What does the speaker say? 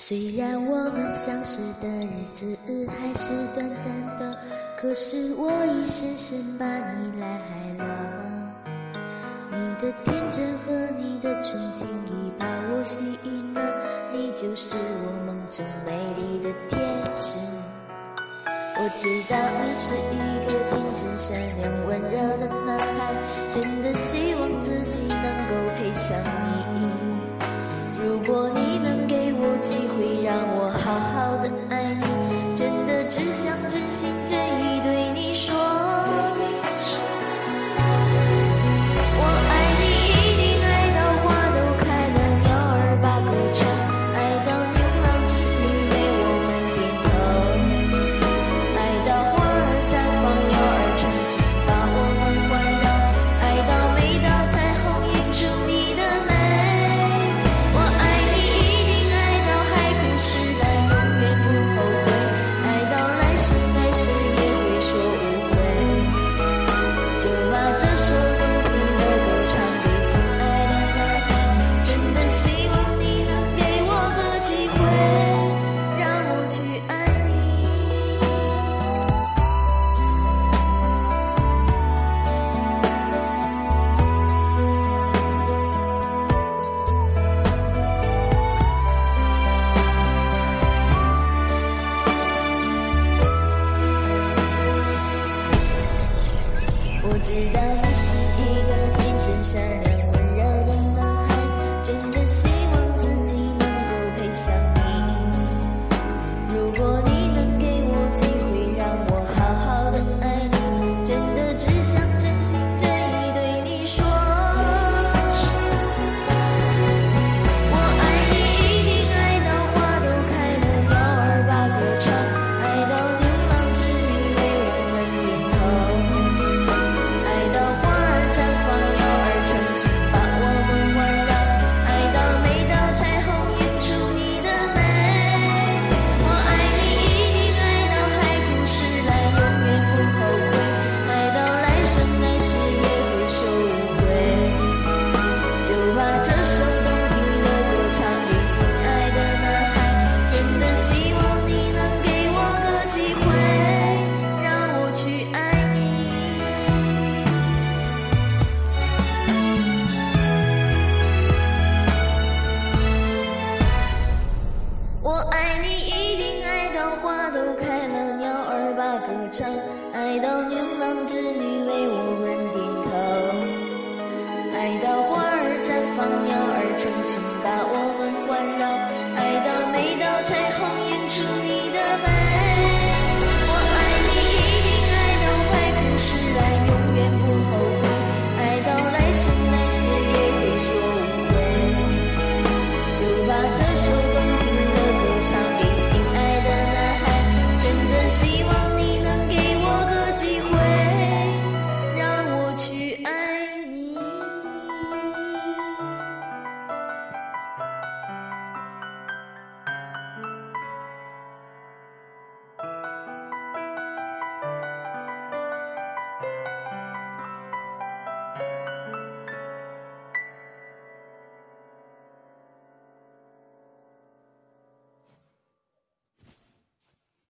虽然我们相识的日子还是短暂的，可是我已深深把你来爱了。你的天真和你的纯情已把我吸引了，你就是我梦中美丽的天使。我知道你是一个天真善良温柔的男孩，真的希望自己能够配上你。如果你。想真心真意对你说。花都开了鸟儿把歌唱。爱到牛郎织女为我们点头。爱到花儿绽放鸟儿成群把我们环绕。爱到每道彩虹映出你的